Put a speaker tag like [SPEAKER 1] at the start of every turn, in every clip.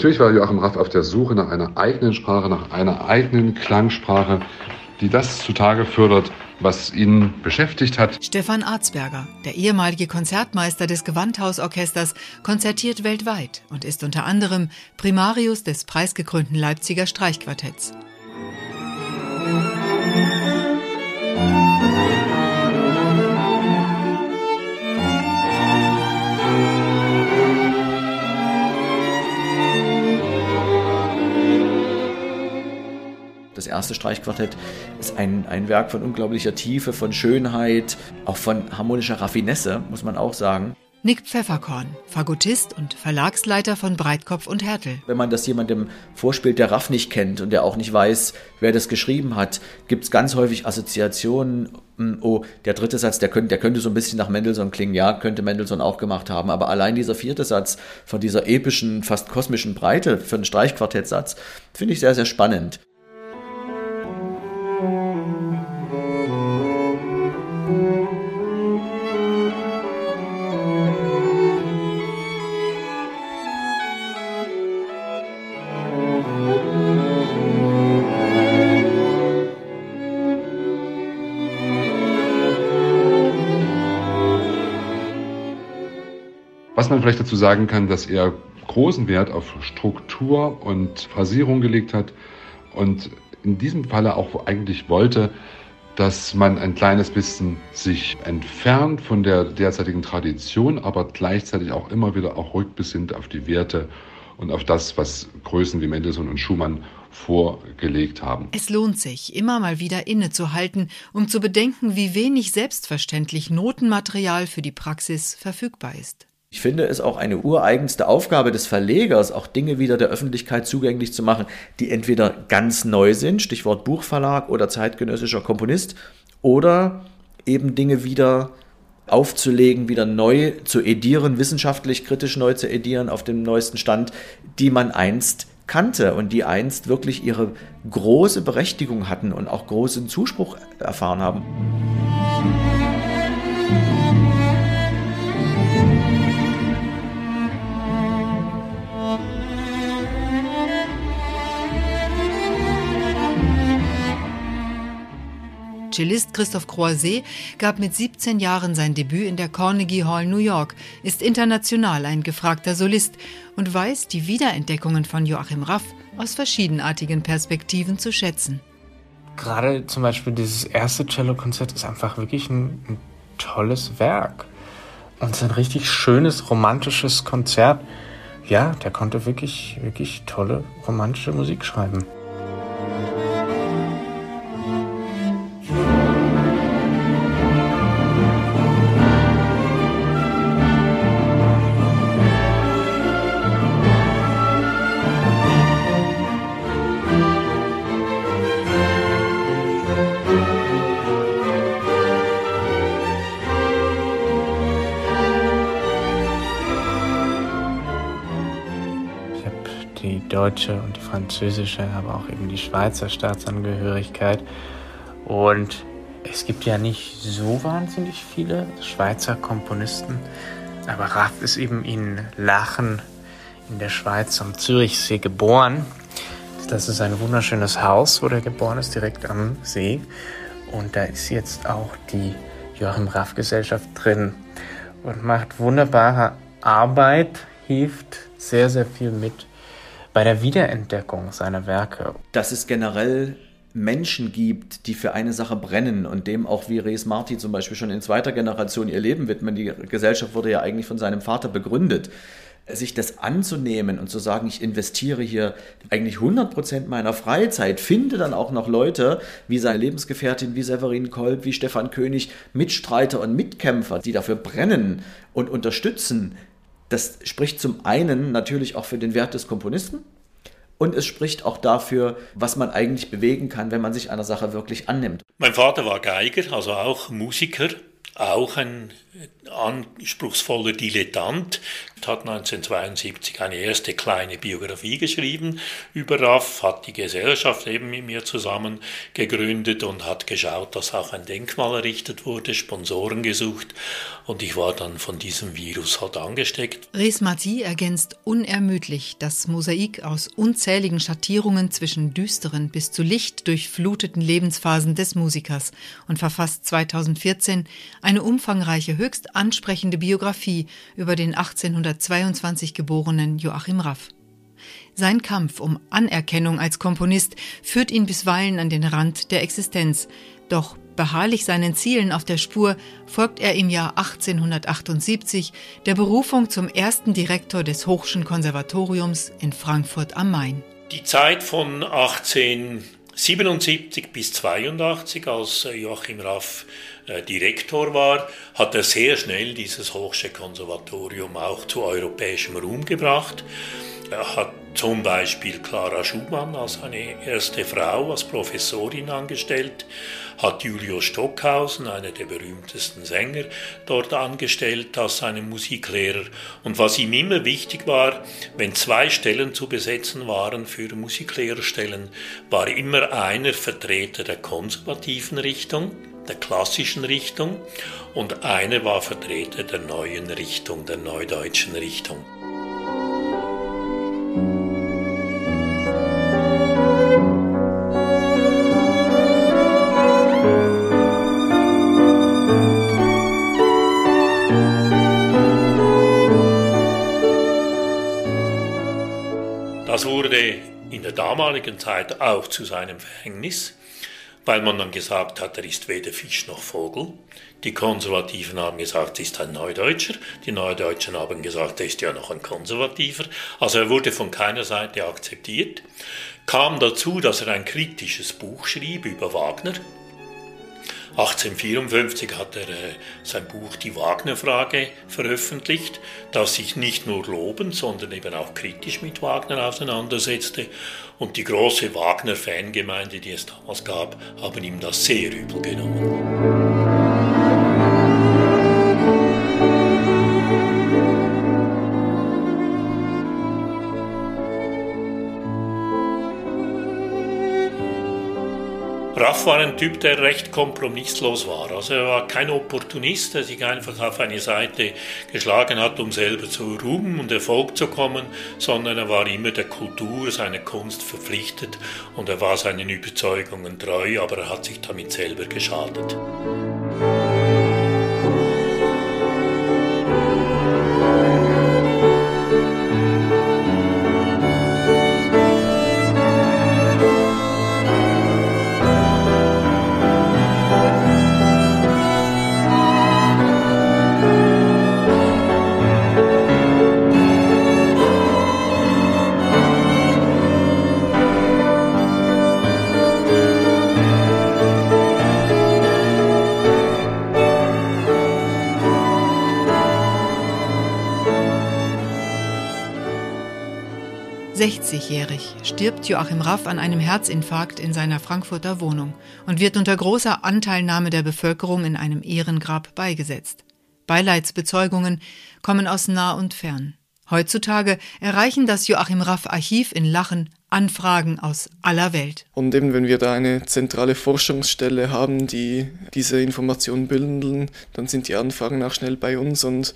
[SPEAKER 1] Natürlich war Joachim Raff auf der Suche nach einer eigenen Sprache, nach einer eigenen Klangsprache, die das zutage fördert, was ihn beschäftigt hat.
[SPEAKER 2] Stefan Arzberger, der ehemalige Konzertmeister des Gewandhausorchesters, konzertiert weltweit und ist unter anderem Primarius des preisgekrönten Leipziger Streichquartetts.
[SPEAKER 3] Erste Streichquartett ist ein, ein Werk von unglaublicher Tiefe, von Schönheit, auch von harmonischer Raffinesse, muss man auch sagen.
[SPEAKER 2] Nick Pfefferkorn, Fagottist und Verlagsleiter von Breitkopf und Härtel.
[SPEAKER 3] Wenn man das jemandem vorspielt, der Raff nicht kennt und der auch nicht weiß, wer das geschrieben hat, gibt es ganz häufig Assoziationen. Hm, oh, der dritte Satz, der könnte, der könnte so ein bisschen nach Mendelssohn klingen. Ja, könnte Mendelssohn auch gemacht haben. Aber allein dieser vierte Satz von dieser epischen, fast kosmischen Breite für einen Streichquartettsatz finde ich sehr, sehr spannend.
[SPEAKER 1] Was man vielleicht dazu sagen kann, dass er großen Wert auf Struktur und Phrasierung gelegt hat und in diesem Falle auch eigentlich wollte, dass man ein kleines bisschen sich entfernt von der derzeitigen Tradition, aber gleichzeitig auch immer wieder auch rückbesinnt auf die Werte und auf das, was Größen wie Mendelssohn und Schumann vorgelegt haben.
[SPEAKER 2] Es lohnt sich, immer mal wieder innezuhalten, um zu bedenken, wie wenig selbstverständlich Notenmaterial für die Praxis verfügbar ist.
[SPEAKER 3] Ich finde es auch eine ureigenste Aufgabe des Verlegers, auch Dinge wieder der Öffentlichkeit zugänglich zu machen, die entweder ganz neu sind, Stichwort Buchverlag oder zeitgenössischer Komponist, oder eben Dinge wieder aufzulegen, wieder neu zu edieren, wissenschaftlich kritisch neu zu edieren auf dem neuesten Stand, die man einst kannte und die einst wirklich ihre große Berechtigung hatten und auch großen Zuspruch erfahren haben.
[SPEAKER 2] Cellist Christoph Croiset gab mit 17 Jahren sein Debüt in der Carnegie Hall New York, ist international ein gefragter Solist und weiß die Wiederentdeckungen von Joachim Raff aus verschiedenartigen Perspektiven zu schätzen.
[SPEAKER 4] Gerade zum Beispiel dieses erste Cellokonzert ist einfach wirklich ein, ein tolles Werk. Und es ist ein richtig schönes, romantisches Konzert. Ja, der konnte wirklich, wirklich tolle romantische Musik schreiben. Deutsche und die französische, aber auch eben die Schweizer Staatsangehörigkeit. Und es gibt ja nicht so wahnsinnig viele Schweizer Komponisten, aber Raff ist eben in Lachen in der Schweiz am Zürichsee geboren. Das ist ein wunderschönes Haus, wo er geboren ist, direkt am See. Und da ist jetzt auch die Joachim Raff Gesellschaft drin und macht wunderbare Arbeit, hilft sehr, sehr viel mit bei der Wiederentdeckung seiner Werke.
[SPEAKER 3] Dass es generell Menschen gibt, die für eine Sache brennen und dem auch wie Res Marti zum Beispiel schon in zweiter Generation ihr Leben widmen. Die Gesellschaft wurde ja eigentlich von seinem Vater begründet. Sich das anzunehmen und zu sagen, ich investiere hier eigentlich 100% meiner Freizeit, finde dann auch noch Leute wie seine Lebensgefährtin, wie Severin Kolb, wie Stefan König, Mitstreiter und Mitkämpfer, die dafür brennen und unterstützen, das spricht zum einen natürlich auch für den Wert des Komponisten und es spricht auch dafür, was man eigentlich bewegen kann, wenn man sich einer Sache wirklich annimmt.
[SPEAKER 5] Mein Vater war Geiger, also auch Musiker, auch ein anspruchsvoller Dilettant, hat 1972 eine erste kleine Biografie geschrieben über Raff, hat die Gesellschaft eben mit mir zusammen gegründet und hat geschaut, dass auch ein Denkmal errichtet wurde, Sponsoren gesucht und ich war dann von diesem Virus halt angesteckt.
[SPEAKER 2] Res Marti ergänzt unermüdlich das Mosaik aus unzähligen Schattierungen zwischen düsteren bis zu licht durchfluteten Lebensphasen des Musikers und verfasst 2014 eine umfangreiche, höchst ansprechende Biografie über den 1822 geborenen Joachim Raff. Sein Kampf um Anerkennung als Komponist führt ihn bisweilen an den Rand der Existenz, doch beharrlich seinen Zielen auf der Spur folgt er im Jahr 1878 der Berufung zum ersten Direktor des Hochschen Konservatoriums in Frankfurt am Main.
[SPEAKER 5] Die Zeit von 1877 bis 82, als Joachim Raff äh, Direktor war, hat er sehr schnell dieses Hochsche Konservatorium auch zu europäischem Ruhm gebracht. Er hat zum Beispiel Clara Schumann als seine erste Frau als Professorin angestellt, hat Julius Stockhausen, einer der berühmtesten Sänger, dort angestellt als seinen Musiklehrer. Und was ihm immer wichtig war, wenn zwei Stellen zu besetzen waren für Musiklehrerstellen, war immer einer Vertreter der konservativen Richtung, der klassischen Richtung, und einer war Vertreter der neuen Richtung, der neudeutschen Richtung. Damaligen Zeit auch zu seinem Verhängnis, weil man dann gesagt hat, er ist weder Fisch noch Vogel. Die Konservativen haben gesagt, er ist ein Neudeutscher. Die Neudeutschen haben gesagt, er ist ja noch ein Konservativer. Also er wurde von keiner Seite akzeptiert. Kam dazu, dass er ein kritisches Buch schrieb über Wagner, 1854 hat er äh, sein Buch Die Wagner-Frage veröffentlicht, das sich nicht nur lobend, sondern eben auch kritisch mit Wagner auseinandersetzte. Und die große Wagner-Fangemeinde, die es damals gab, haben ihm das sehr übel genommen. Raff war ein Typ, der recht kompromisslos war. Also er war kein Opportunist, der sich einfach auf eine Seite geschlagen hat, um selber zu Ruhm und Erfolg zu kommen, sondern er war immer der Kultur, seiner Kunst verpflichtet und er war seinen Überzeugungen treu, aber er hat sich damit selber geschadet.
[SPEAKER 2] 60-jährig stirbt Joachim Raff an einem Herzinfarkt in seiner Frankfurter Wohnung und wird unter großer Anteilnahme der Bevölkerung in einem Ehrengrab beigesetzt. Beileidsbezeugungen kommen aus nah und fern. Heutzutage erreichen das Joachim Raff Archiv in Lachen Anfragen aus aller Welt.
[SPEAKER 6] Und eben wenn wir da eine zentrale Forschungsstelle haben, die diese Informationen bündeln, dann sind die Anfragen auch schnell bei uns und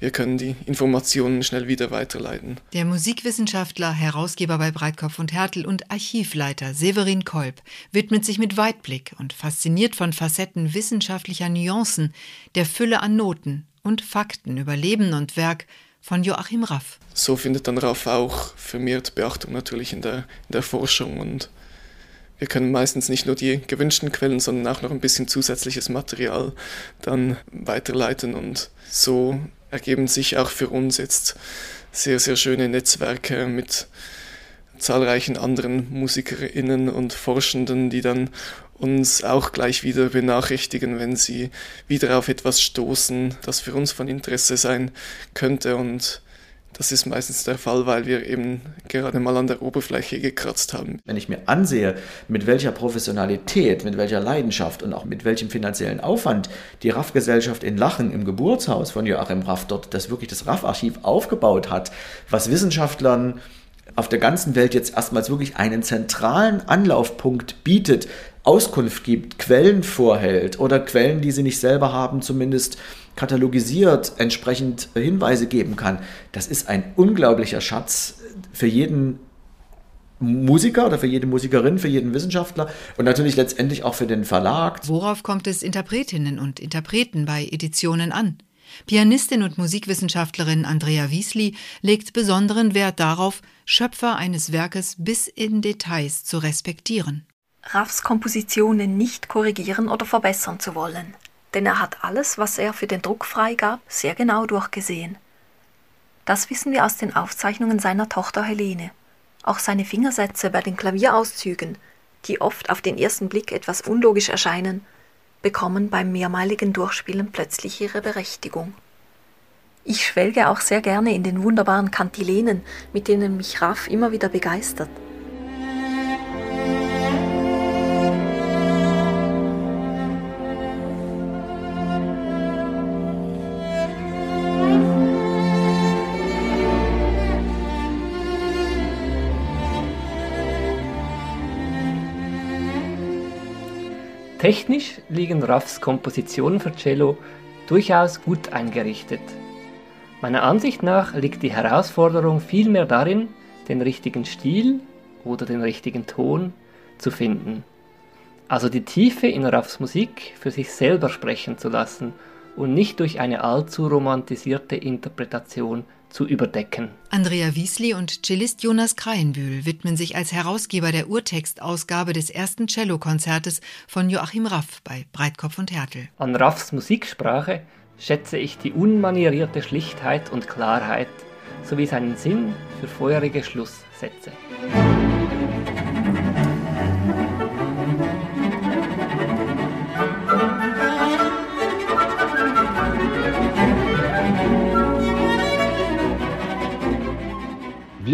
[SPEAKER 6] wir können die Informationen schnell wieder weiterleiten.
[SPEAKER 2] Der Musikwissenschaftler, Herausgeber bei Breitkopf und Hertel und Archivleiter Severin Kolb widmet sich mit Weitblick und fasziniert von Facetten wissenschaftlicher Nuancen, der Fülle an Noten und Fakten über Leben und Werk von Joachim Raff.
[SPEAKER 6] So findet dann Raff auch vermehrt Beachtung natürlich in der, in der Forschung und wir können meistens nicht nur die gewünschten Quellen, sondern auch noch ein bisschen zusätzliches Material dann weiterleiten und so ergeben sich auch für uns jetzt sehr, sehr schöne Netzwerke mit zahlreichen anderen Musikerinnen und Forschenden, die dann uns auch gleich wieder benachrichtigen, wenn sie wieder auf etwas stoßen, das für uns von Interesse sein könnte und Das ist meistens der Fall, weil wir eben gerade mal an der Oberfläche gekratzt haben.
[SPEAKER 3] Wenn ich mir ansehe, mit welcher Professionalität, mit welcher Leidenschaft und auch mit welchem finanziellen Aufwand die RAF-Gesellschaft in Lachen im Geburtshaus von Joachim Raff dort das wirklich das RAF-Archiv aufgebaut hat, was Wissenschaftlern auf der ganzen Welt jetzt erstmals wirklich einen zentralen Anlaufpunkt bietet, Auskunft gibt, Quellen vorhält oder Quellen, die sie nicht selber haben, zumindest katalogisiert entsprechend Hinweise geben kann, das ist ein unglaublicher Schatz für jeden Musiker oder für jede Musikerin, für jeden Wissenschaftler und natürlich letztendlich auch für den Verlag.
[SPEAKER 2] Worauf kommt es Interpretinnen und Interpreten bei Editionen an? Pianistin und Musikwissenschaftlerin Andrea Wiesli legt besonderen Wert darauf, Schöpfer eines Werkes bis in Details zu respektieren.
[SPEAKER 7] Raffs Kompositionen nicht korrigieren oder verbessern zu wollen denn er hat alles, was er für den Druck freigab, sehr genau durchgesehen. Das wissen wir aus den Aufzeichnungen seiner Tochter Helene. Auch seine Fingersätze bei den Klavierauszügen, die oft auf den ersten Blick etwas unlogisch erscheinen, bekommen beim mehrmaligen Durchspielen plötzlich ihre Berechtigung. Ich schwelge auch sehr gerne in den wunderbaren Kantilenen, mit denen mich Raff immer wieder begeistert.
[SPEAKER 8] Technisch liegen Raffs Kompositionen für Cello durchaus gut eingerichtet. Meiner Ansicht nach liegt die Herausforderung vielmehr darin, den richtigen Stil oder den richtigen Ton zu finden. Also die Tiefe in Raffs Musik für sich selber sprechen zu lassen und nicht durch eine allzu romantisierte Interpretation zu überdecken.
[SPEAKER 2] Andrea Wiesli und Cellist Jonas Kreienbühl widmen sich als Herausgeber der Urtextausgabe des ersten Cellokonzertes von Joachim Raff bei Breitkopf und Härtel.
[SPEAKER 8] An Raffs Musiksprache schätze ich die unmanierierte Schlichtheit und Klarheit sowie seinen Sinn für feurige Schlusssätze.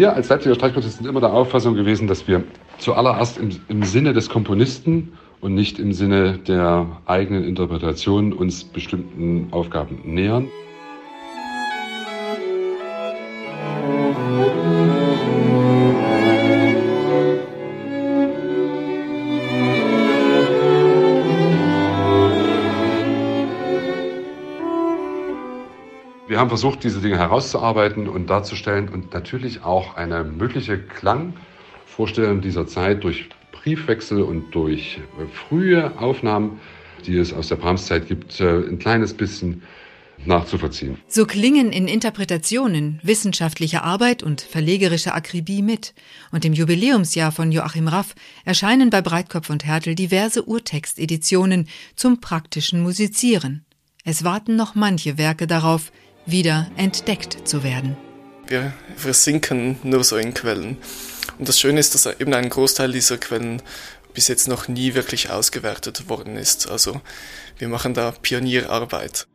[SPEAKER 1] Wir als Leipziger Streichquartett sind immer der Auffassung gewesen, dass wir zuallererst im, im Sinne des Komponisten und nicht im Sinne der eigenen Interpretation uns bestimmten Aufgaben nähern. Haben versucht, diese Dinge herauszuarbeiten und darzustellen und natürlich auch eine mögliche Klangvorstellung dieser Zeit durch Briefwechsel und durch frühe Aufnahmen, die es aus der Brahms-Zeit gibt, äh, ein kleines bisschen nachzuvollziehen.
[SPEAKER 2] So klingen in Interpretationen wissenschaftliche Arbeit und verlegerische Akribie mit. Und im Jubiläumsjahr von Joachim Raff erscheinen bei Breitkopf und Härtel diverse Urtexteditionen zum praktischen Musizieren. Es warten noch manche Werke darauf, wieder entdeckt zu werden.
[SPEAKER 6] Wir versinken nur so in Quellen. Und das Schöne ist, dass eben ein Großteil dieser Quellen bis jetzt noch nie wirklich ausgewertet worden ist. Also wir machen da Pionierarbeit.